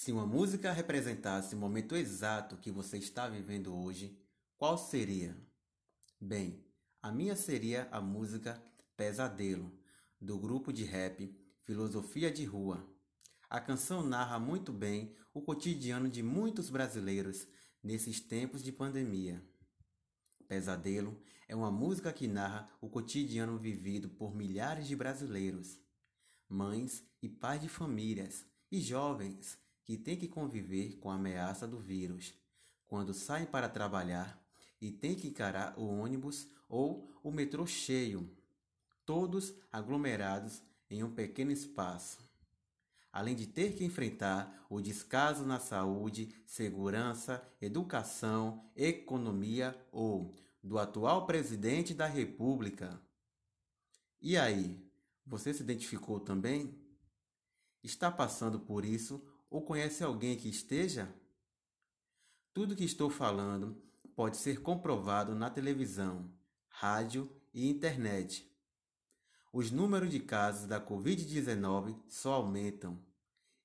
Se uma música representasse o momento exato que você está vivendo hoje, qual seria? Bem, a minha seria a música Pesadelo, do grupo de rap Filosofia de Rua. A canção narra muito bem o cotidiano de muitos brasileiros nesses tempos de pandemia. Pesadelo é uma música que narra o cotidiano vivido por milhares de brasileiros, mães e pais de famílias e jovens que têm que conviver com a ameaça do vírus quando saem para trabalhar e têm que encarar o ônibus ou o metrô cheio, todos aglomerados em um pequeno espaço. Além de ter que enfrentar o descaso na saúde, segurança, educação, economia ou do atual presidente da República. E aí, você se identificou também? Está passando por isso ou conhece alguém que esteja? Tudo que estou falando pode ser comprovado na televisão, rádio e internet. Os números de casos da Covid-19 só aumentam.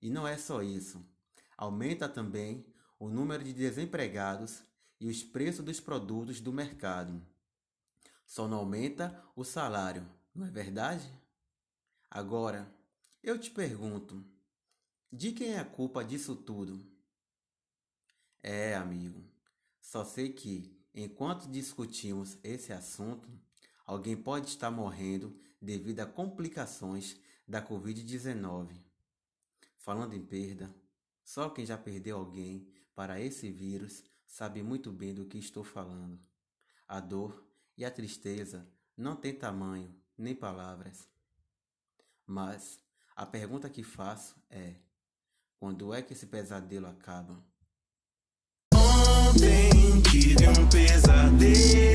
E não é só isso. Aumenta também o número de desempregados e os preços dos produtos do mercado. Só não aumenta o salário, não é verdade? Agora, eu te pergunto: de quem é a culpa disso tudo? É, amigo, só sei que, enquanto discutimos esse assunto, alguém pode estar morrendo devido a complicações da Covid-19. Falando em perda, só quem já perdeu alguém para esse vírus sabe muito bem do que estou falando. A dor e a tristeza não têm tamanho nem palavras. Mas a pergunta que faço é: quando é que esse pesadelo acaba? Ontem tive um pesadelo.